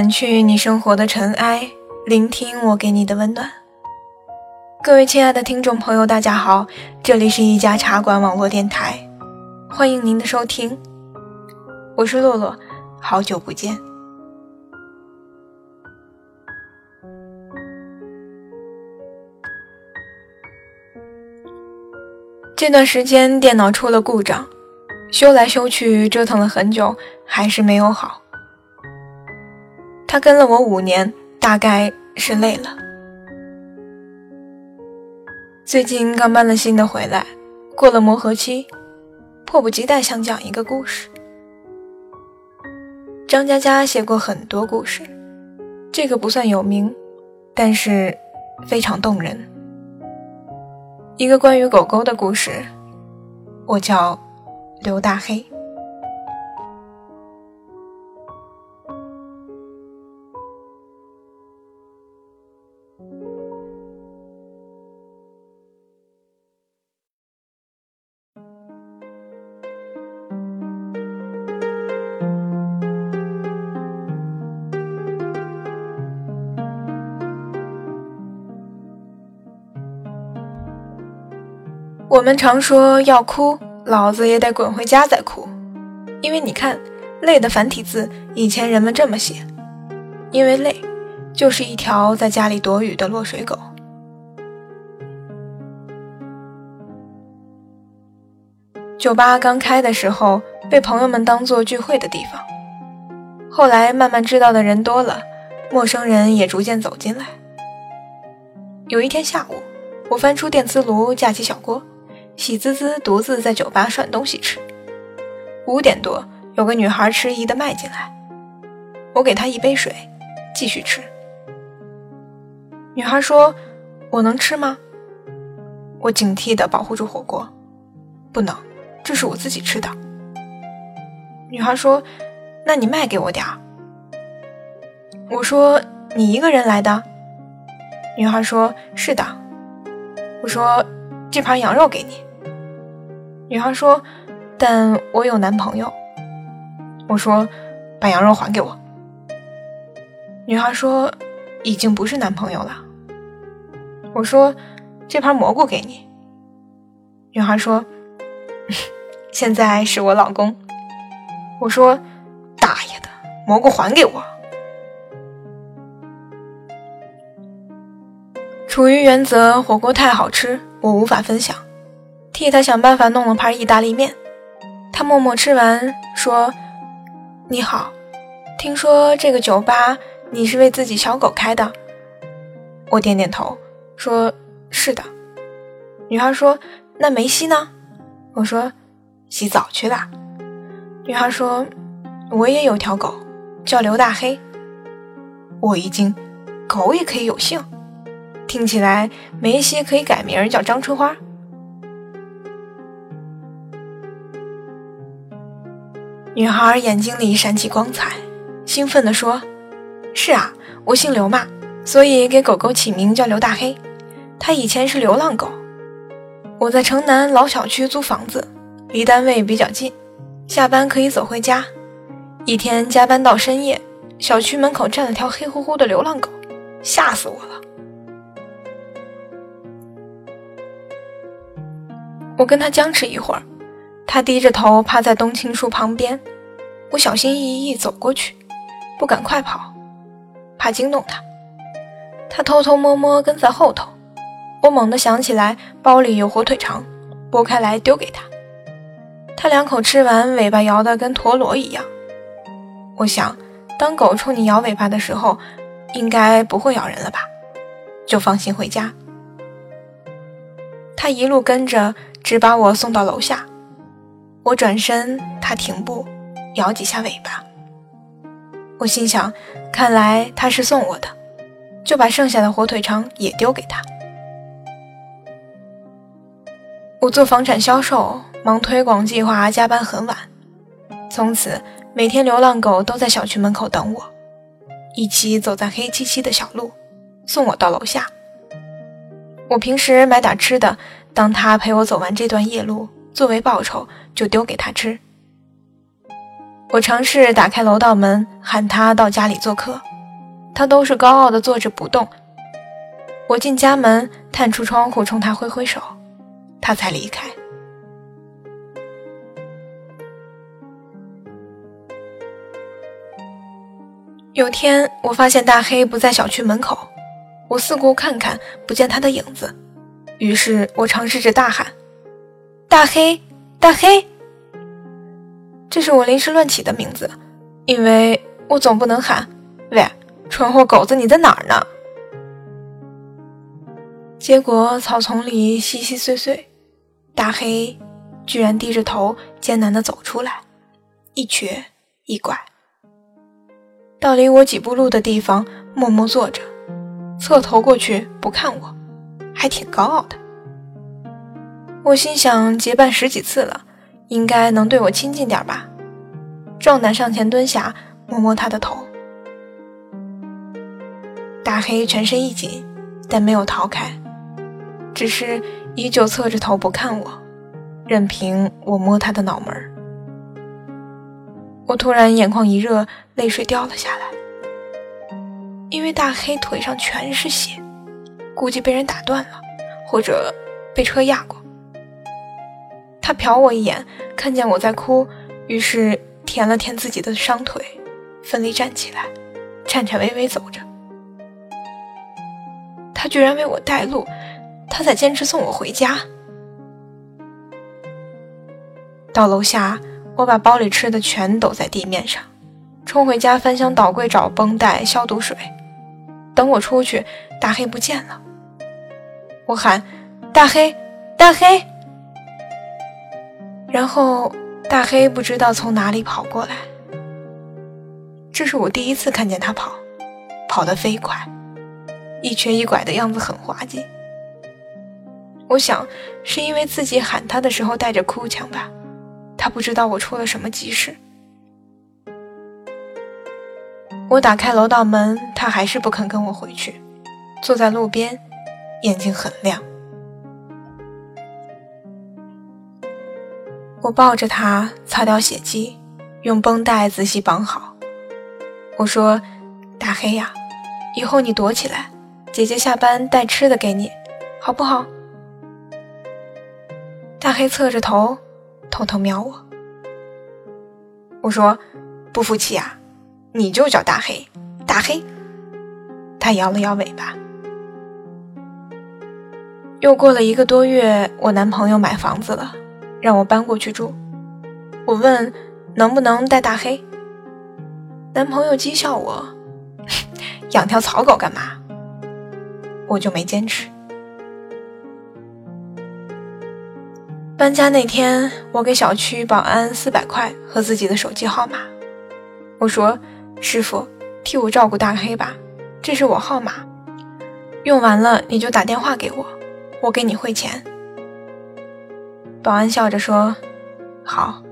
掸去你生活的尘埃，聆听我给你的温暖。各位亲爱的听众朋友，大家好，这里是一家茶馆网络电台，欢迎您的收听，我是洛洛，好久不见。这段时间电脑出了故障，修来修去，折腾了很久，还是没有好。他跟了我五年，大概是累了。最近刚搬了新的回来，过了磨合期，迫不及待想讲一个故事。张嘉佳写过很多故事，这个不算有名，但是非常动人。一个关于狗狗的故事，我叫刘大黑。我们常说要哭，老子也得滚回家再哭，因为你看，累的繁体字以前人们这么写，因为累，就是一条在家里躲雨的落水狗。酒吧刚开的时候，被朋友们当做聚会的地方，后来慢慢知道的人多了，陌生人也逐渐走进来。有一天下午，我翻出电磁炉，架起小锅。喜滋滋独自在酒吧涮东西吃。五点多，有个女孩迟疑的迈进来，我给她一杯水，继续吃。女孩说：“我能吃吗？”我警惕的保护住火锅，不能，这是我自己吃的。女孩说：“那你卖给我点儿。”我说：“你一个人来的？”女孩说：“是的。”我说：“这盘羊肉给你。”女孩说：“但我有男朋友。”我说：“把羊肉还给我。”女孩说：“已经不是男朋友了。”我说：“这盘蘑菇给你。”女孩说：“ 现在是我老公。”我说：“大爷的，蘑菇还给我！”处于原则，火锅太好吃，我无法分享。替他想办法弄了盘意大利面，他默默吃完说：“你好，听说这个酒吧你是为自己小狗开的？”我点点头说：“是的。”女孩说：“那梅西呢？”我说：“洗澡去了。”女孩说：“我也有条狗，叫刘大黑。”我一惊，狗也可以有姓？听起来梅西可以改名叫张春花。女孩眼睛里闪起光彩，兴奋地说：“是啊，我姓刘嘛，所以给狗狗起名叫刘大黑。它以前是流浪狗。我在城南老小区租房子，离单位比较近，下班可以走回家。一天加班到深夜，小区门口站了条黑乎乎的流浪狗，吓死我了。我跟他僵持一会儿。”他低着头趴在冬青树旁边，我小心翼翼走过去，不敢快跑，怕惊动他。他偷偷摸摸跟在后头。我猛地想起来包里有火腿肠，剥开来丢给他。他两口吃完，尾巴摇得跟陀螺一样。我想，当狗冲你摇尾巴的时候，应该不会咬人了吧？就放心回家。他一路跟着，直把我送到楼下。我转身，他停步，摇几下尾巴。我心想，看来他是送我的，就把剩下的火腿肠也丢给他。我做房产销售，忙推广计划，加班很晚。从此，每天流浪狗都在小区门口等我，一起走在黑漆漆的小路，送我到楼下。我平时买点吃的，当他陪我走完这段夜路。作为报酬，就丢给他吃。我尝试打开楼道门，喊他到家里做客，他都是高傲的坐着不动。我进家门，探出窗户冲他挥挥手，他才离开。有天，我发现大黑不在小区门口，我四顾看看，不见他的影子，于是我尝试着大喊：“大黑，大黑！”这是我临时乱起的名字，因为我总不能喊“喂，蠢货狗子，你在哪儿呢？”结果草丛里稀稀碎碎，大黑居然低着头艰难地走出来，一瘸一拐，到离我几步路的地方默默坐着，侧头过去不看我，还挺高傲的。我心想，结伴十几次了。应该能对我亲近点吧，壮胆上前蹲下，摸摸他的头。大黑全身一紧，但没有逃开，只是依旧侧着头不看我，任凭我摸他的脑门我突然眼眶一热，泪水掉了下来，因为大黑腿上全是血，估计被人打断了，或者被车压过。他瞟我一眼，看见我在哭，于是舔了舔自己的伤腿，奋力站起来，颤颤巍巍走着。他居然为我带路，他在坚持送我回家。到楼下，我把包里吃的全抖在地面上，冲回家翻箱倒柜找绷带、消毒水。等我出去，大黑不见了。我喊：“大黑，大黑！”然后，大黑不知道从哪里跑过来。这是我第一次看见他跑，跑得飞快，一瘸一拐的样子很滑稽。我想是因为自己喊他的时候带着哭腔吧，他不知道我出了什么急事。我打开楼道门，他还是不肯跟我回去，坐在路边，眼睛很亮。我抱着他，擦掉血迹，用绷带仔细绑好。我说：“大黑呀，以后你躲起来，姐姐下班带吃的给你，好不好？”大黑侧着头，偷偷瞄我。我说：“不服气啊，你就叫大黑，大黑。”他摇了摇尾巴。又过了一个多月，我男朋友买房子了。让我搬过去住，我问能不能带大黑。男朋友讥笑我，养条草狗干嘛？我就没坚持。搬家那天，我给小区保安四百块和自己的手机号码，我说：“师傅，替我照顾大黑吧，这是我号码，用完了你就打电话给我，我给你汇钱。”保安笑着说：“好。”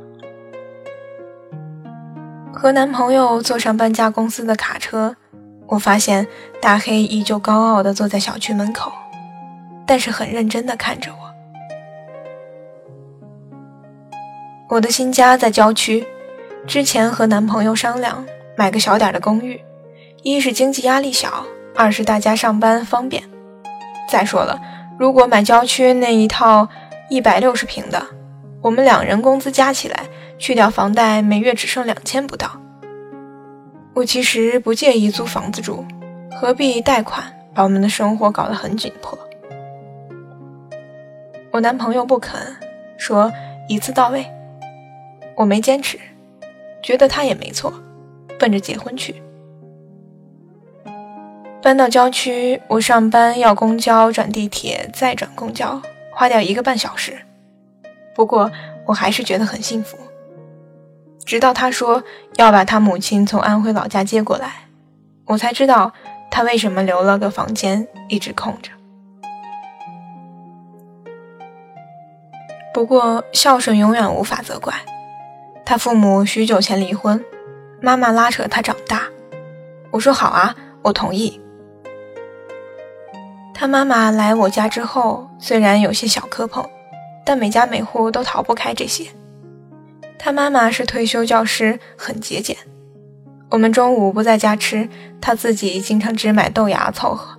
和男朋友坐上搬家公司的卡车，我发现大黑依旧高傲地坐在小区门口，但是很认真地看着我。我的新家在郊区，之前和男朋友商量买个小点的公寓，一是经济压力小，二是大家上班方便。再说了，如果买郊区那一套。一百六十平的，我们两人工资加起来，去掉房贷，每月只剩两千不到。我其实不介意租房子住，何必贷款把我们的生活搞得很紧迫？我男朋友不肯，说一次到位。我没坚持，觉得他也没错，奔着结婚去。搬到郊区，我上班要公交转地铁，再转公交。花掉一个半小时，不过我还是觉得很幸福。直到他说要把他母亲从安徽老家接过来，我才知道他为什么留了个房间一直空着。不过孝顺永远无法责怪，他父母许久前离婚，妈妈拉扯他长大。我说好啊，我同意。他妈妈来我家之后，虽然有些小磕碰，但每家每户都逃不开这些。他妈妈是退休教师，很节俭。我们中午不在家吃，他自己经常只买豆芽凑合。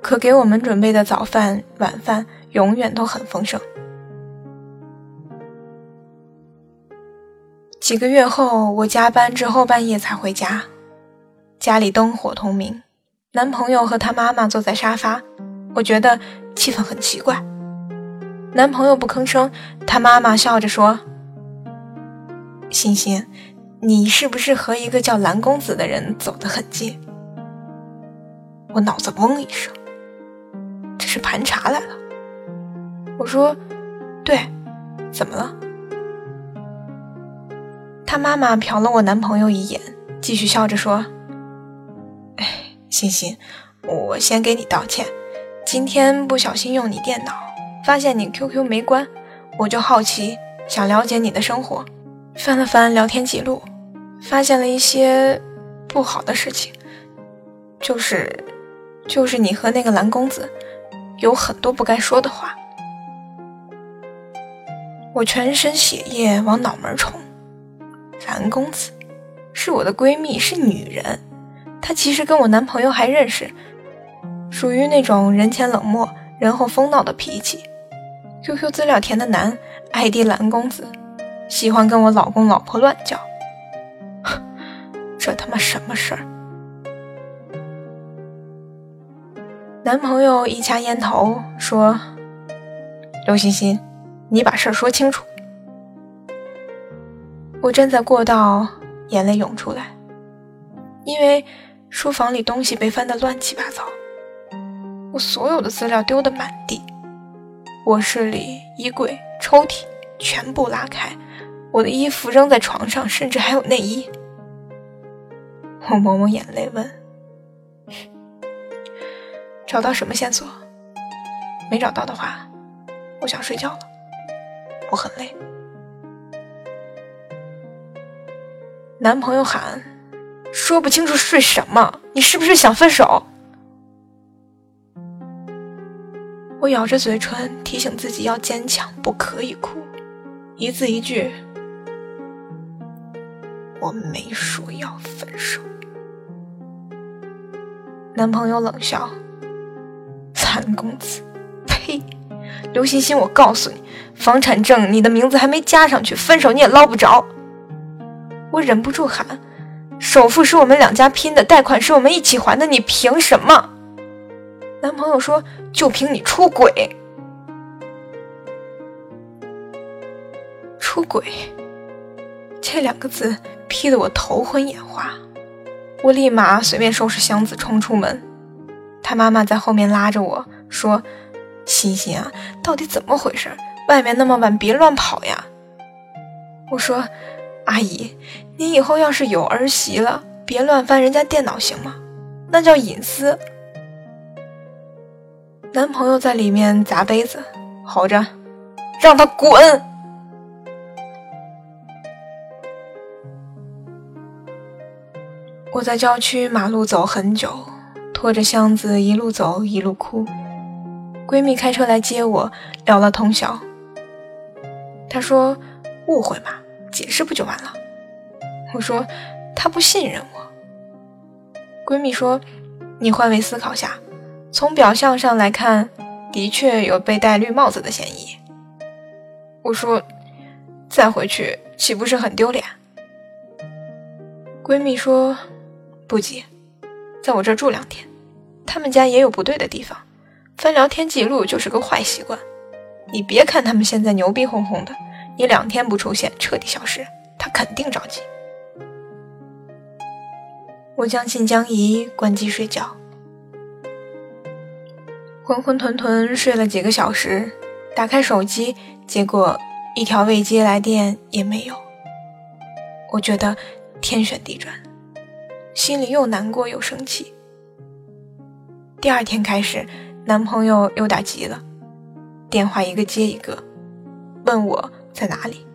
可给我们准备的早饭、晚饭永远都很丰盛。几个月后，我加班至后半夜才回家，家里灯火通明，男朋友和他妈妈坐在沙发，我觉得气氛很奇怪。男朋友不吭声，他妈妈笑着说：“欣欣，你是不是和一个叫蓝公子的人走得很近？”我脑子嗡一声，这是盘查来了。我说：“对，怎么了？”他妈妈瞟了我男朋友一眼，继续笑着说：“哎，欣欣，我先给你道歉，今天不小心用你电脑。”发现你 QQ 没关，我就好奇，想了解你的生活，翻了翻聊天记录，发现了一些不好的事情，就是，就是你和那个蓝公子有很多不该说的话。我全身血液往脑门冲，蓝公子是我的闺蜜，是女人，他其实跟我男朋友还认识，属于那种人前冷漠，人后疯闹的脾气。QQ 资料填的难，ID 蓝公子，喜欢跟我老公老婆乱叫，这他妈什么事儿？男朋友一掐烟头说：“刘欣欣，你把事儿说清楚。”我站在过道，眼泪涌出来，因为书房里东西被翻得乱七八糟，我所有的资料丢得满地。卧室里衣柜、抽屉全部拉开，我的衣服扔在床上，甚至还有内衣。我抹抹眼泪问：“找到什么线索？没找到的话，我想睡觉了，我很累。”男朋友喊：“说不清楚睡什么？你是不是想分手？”我咬着嘴唇，提醒自己要坚强，不可以哭，一字一句：“我没说要分手。”男朋友冷笑：“残公子，呸！刘欣欣，我告诉你，房产证你的名字还没加上去，分手你也捞不着。”我忍不住喊：“首付是我们两家拼的，贷款是我们一起还的，你凭什么？”男朋友说：“就凭你出轨，出轨这两个字劈得我头昏眼花。”我立马随便收拾箱子冲出门。他妈妈在后面拉着我说：“欣欣啊，到底怎么回事？外面那么晚，别乱跑呀。”我说：“阿姨，你以后要是有儿媳了，别乱翻人家电脑行吗？那叫隐私。”男朋友在里面砸杯子，吼着：“让他滚！”我在郊区马路走很久，拖着箱子一路走一路哭。闺蜜开车来接我，聊了通宵。她说：“误会嘛，解释不就完了？”我说：“他不信任我。”闺蜜说：“你换位思考下。”从表象上来看，的确有被戴绿帽子的嫌疑。我说：“再回去岂不是很丢脸？”闺蜜说：“不急，在我这住两天。他们家也有不对的地方，翻聊天记录就是个坏习惯。你别看他们现在牛逼哄哄的，你两天不出现，彻底消失，他肯定着急。”我将信将疑，关机睡觉。浑浑沌沌睡了几个小时，打开手机，结果一条未接来电也没有。我觉得天旋地转，心里又难过又生气。第二天开始，男朋友又打急了，电话一个接一个，问我在哪里，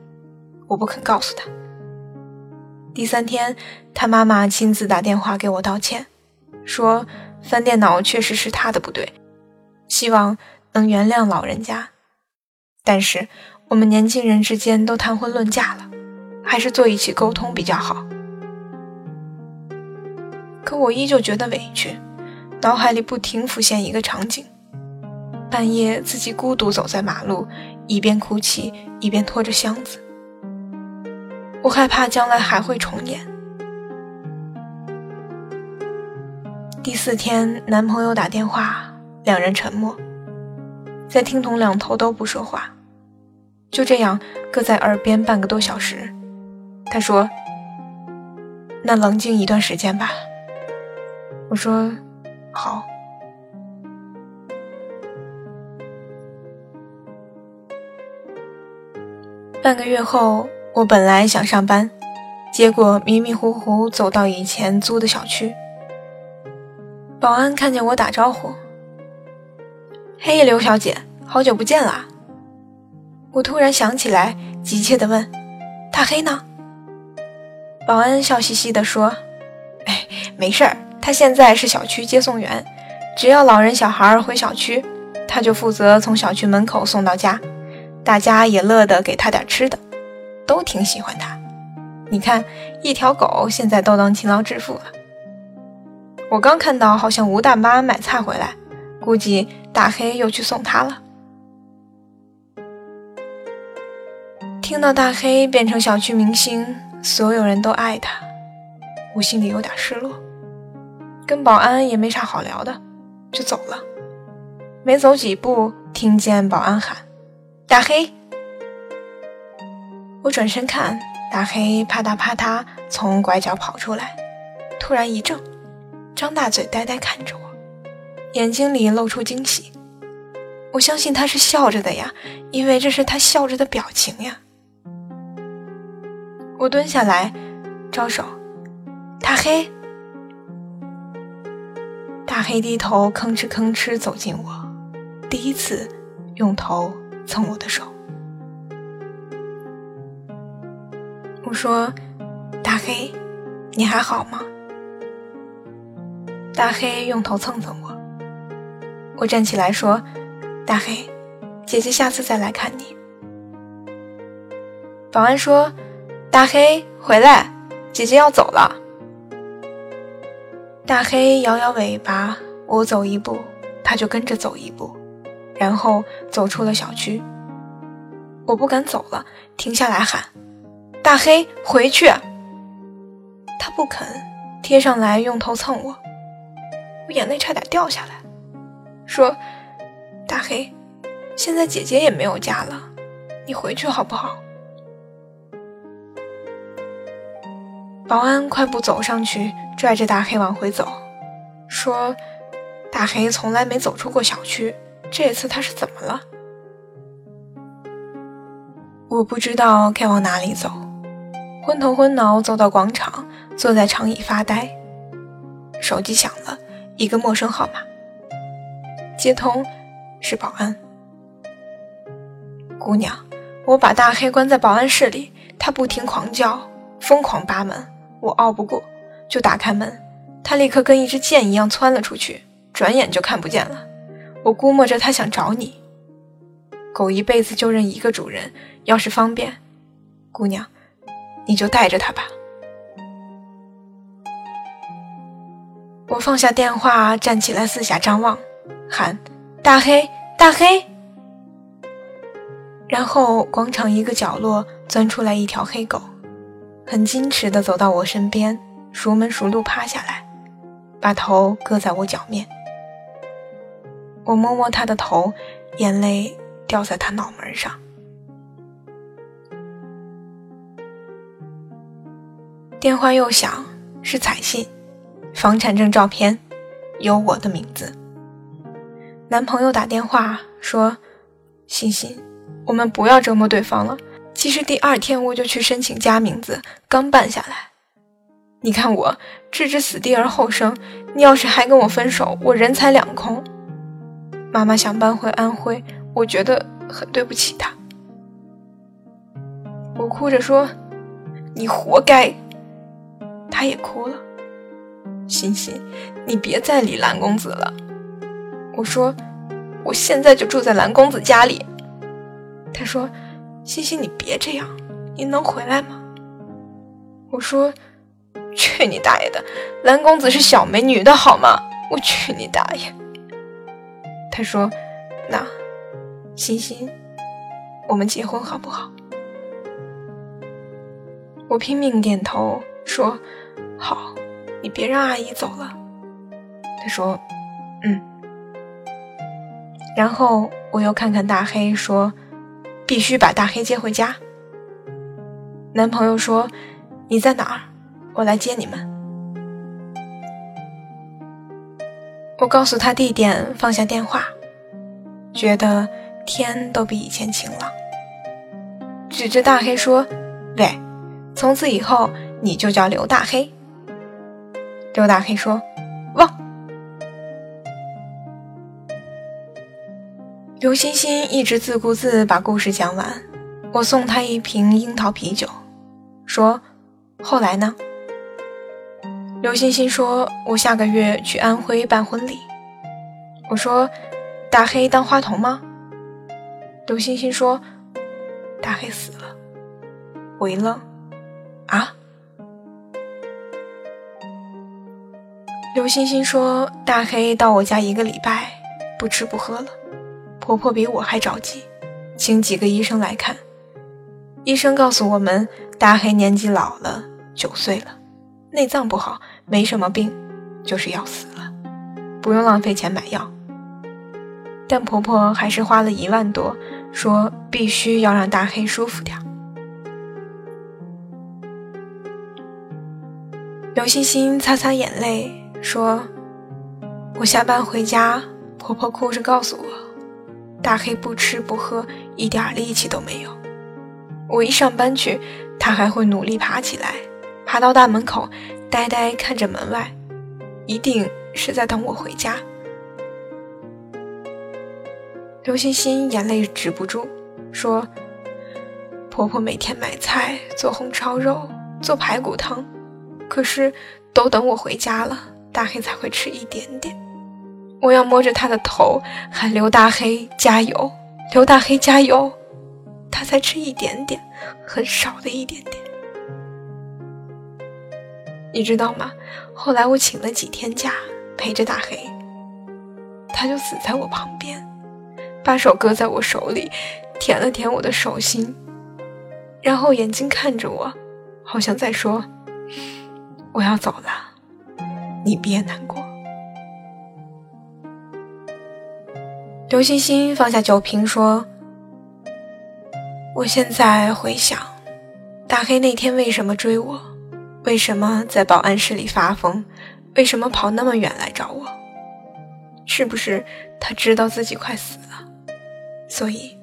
我不肯告诉他。第三天，他妈妈亲自打电话给我道歉，说翻电脑确实是他的不对。希望能原谅老人家，但是我们年轻人之间都谈婚论嫁了，还是坐一起沟通比较好。可我依旧觉得委屈，脑海里不停浮现一个场景：半夜自己孤独走在马路，一边哭泣一边拖着箱子。我害怕将来还会重演。第四天，男朋友打电话，两人沉默，在听筒两头都不说话，就这样各在耳边半个多小时。他说：“那冷静一段时间吧。”我说：“好。”半个月后，我本来想上班，结果迷迷糊糊走到以前租的小区。保安看见我打招呼：“嘿，刘小姐，好久不见啦！”我突然想起来，急切地问：“大黑呢？”保安笑嘻嘻地说：“哎，没事儿，他现在是小区接送员，只要老人小孩回小区，他就负责从小区门口送到家。大家也乐得给他点吃的，都挺喜欢他。你看，一条狗现在都能勤劳致富了。”我刚看到，好像吴大妈买菜回来，估计大黑又去送她了。听到大黑变成小区明星，所有人都爱他，我心里有点失落。跟保安也没啥好聊的，就走了。没走几步，听见保安喊：“大黑！”我转身看，大黑啪嗒啪嗒从拐角跑出来，突然一怔。张大嘴，呆呆看着我，眼睛里露出惊喜。我相信他是笑着的呀，因为这是他笑着的表情呀。我蹲下来，招手，大黑。大黑低头，吭哧吭哧走近我，第一次用头蹭我的手。我说：“大黑，你还好吗？”大黑用头蹭蹭我，我站起来说：“大黑，姐姐下次再来看你。”保安说：“大黑回来，姐姐要走了。”大黑摇摇尾巴，我走一步，他就跟着走一步，然后走出了小区。我不敢走了，停下来喊：“大黑，回去！”他不肯，贴上来用头蹭我。我眼泪差点掉下来，说：“大黑，现在姐姐也没有家了，你回去好不好？”保安快步走上去，拽着大黑往回走，说：“大黑从来没走出过小区，这次他是怎么了？”我不知道该往哪里走，昏头昏脑走到广场，坐在长椅发呆，手机响了。一个陌生号码，接通，是保安。姑娘，我把大黑关在保安室里，他不停狂叫，疯狂扒门，我拗不过，就打开门，他立刻跟一支箭一样窜了出去，转眼就看不见了。我估摸着他想找你。狗一辈子就认一个主人，要是方便，姑娘，你就带着它吧。我放下电话，站起来，四下张望，喊：“大黑，大黑！”然后广场一个角落钻出来一条黑狗，很矜持地走到我身边，熟门熟路趴下来，把头搁在我脚面。我摸摸他的头，眼泪掉在他脑门上。电话又响，是彩信。房产证照片有我的名字。男朋友打电话说：“欣欣，我们不要折磨对方了。其实第二天我就去申请加名字，刚办下来。你看我置之死地而后生，你要是还跟我分手，我人财两空。妈妈想搬回安徽，我觉得很对不起她。”我哭着说：“你活该。”她也哭了。欣欣，你别再理蓝公子了。我说，我现在就住在蓝公子家里。他说，欣欣，你别这样，你能回来吗？我说：“去你大爷的！蓝公子是小美女的好吗？我去你大爷！”他说：“那，欣欣，我们结婚好不好？”我拼命点头说：“好，你别让阿姨走了。”他说：“嗯。”然后我又看看大黑，说：“必须把大黑接回家。”男朋友说：“你在哪儿？我来接你们。”我告诉他地点，放下电话，觉得天都比以前晴朗。指着大黑说：“喂，从此以后你就叫刘大黑。”刘大黑说：“汪。”刘欣欣一直自顾自把故事讲完，我送他一瓶樱桃啤酒。说，后来呢？刘欣欣说：“我下个月去安徽办婚礼。”我说：“大黑当花童吗？”刘欣欣说：“大黑死了。”我一愣：“啊？”刘欣欣说：“大黑到我家一个礼拜，不吃不喝了。婆婆比我还着急，请几个医生来看。医生告诉我们。”大黑年纪老了，九岁了，内脏不好，没什么病，就是要死了，不用浪费钱买药。但婆婆还是花了一万多，说必须要让大黑舒服点。刘欣欣擦擦眼泪，说：“我下班回家，婆婆哭着告诉我，大黑不吃不喝，一点力气都没有。我一上班去。”他还会努力爬起来，爬到大门口，呆呆看着门外，一定是在等我回家。刘欣欣眼泪止不住，说：“婆婆每天买菜做红烧肉，做排骨汤，可是都等我回家了，大黑才会吃一点点。我要摸着他的头喊刘大黑加油，刘大黑加油。”他才吃一点点，很少的一点点，你知道吗？后来我请了几天假陪着大黑，他就死在我旁边，把手搁在我手里，舔了舔我的手心，然后眼睛看着我，好像在说：“我要走了，你别难过。”刘欣欣放下酒瓶说。我现在回想，大黑那天为什么追我？为什么在保安室里发疯？为什么跑那么远来找我？是不是他知道自己快死了，所以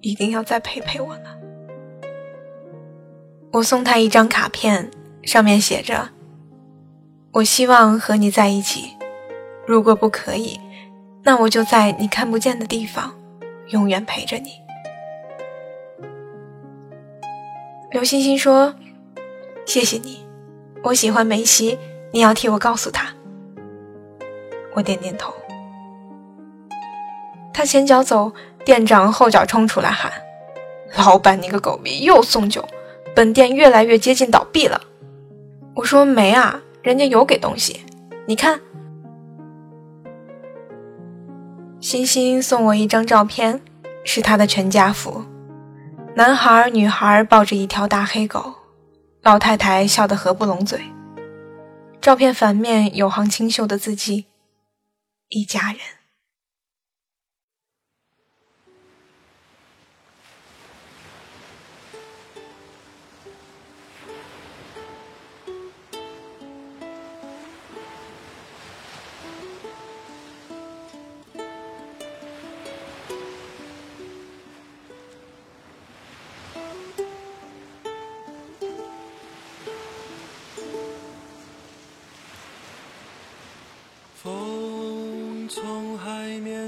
一定要再陪陪我呢？我送他一张卡片，上面写着：“我希望和你在一起，如果不可以，那我就在你看不见的地方，永远陪着你。”刘欣欣说：“谢谢你，我喜欢梅西，你要替我告诉他。”我点点头。他前脚走，店长后脚冲出来喊：“老板，你个狗逼，又送酒，本店越来越接近倒闭了。”我说：“没啊，人家有给东西，你看。”欣欣送我一张照片，是他的全家福。男孩、女孩抱着一条大黑狗，老太太笑得合不拢嘴。照片反面有行清秀的字迹：“一家人。”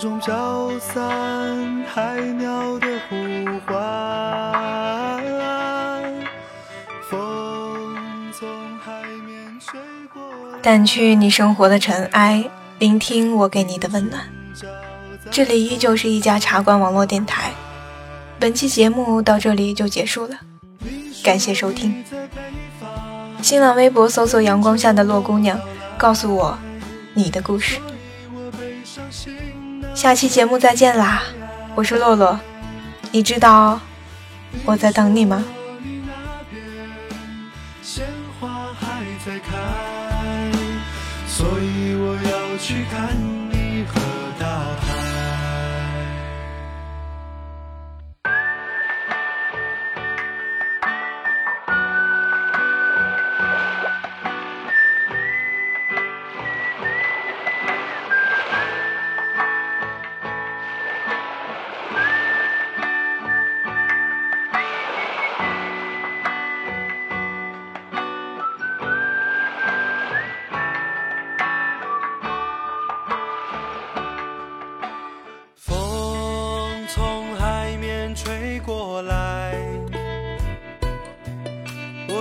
中飘散海鸟的呼唤。风从海面吹过来，掸去你生活的尘埃，聆听我给你的温暖。这里依旧是一家茶馆网络电台，本期节目到这里就结束了，感谢收听。新浪微博搜索“阳光下的洛姑娘”，告诉我你的故事。下期节目再见啦！我是洛洛，你知道我在等你吗？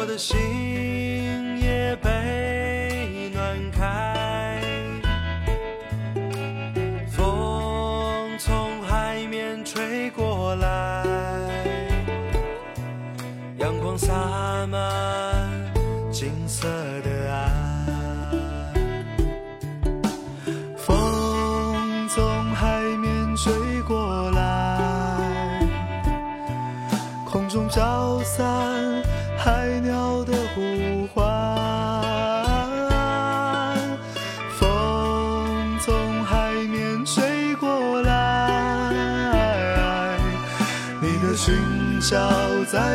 的心。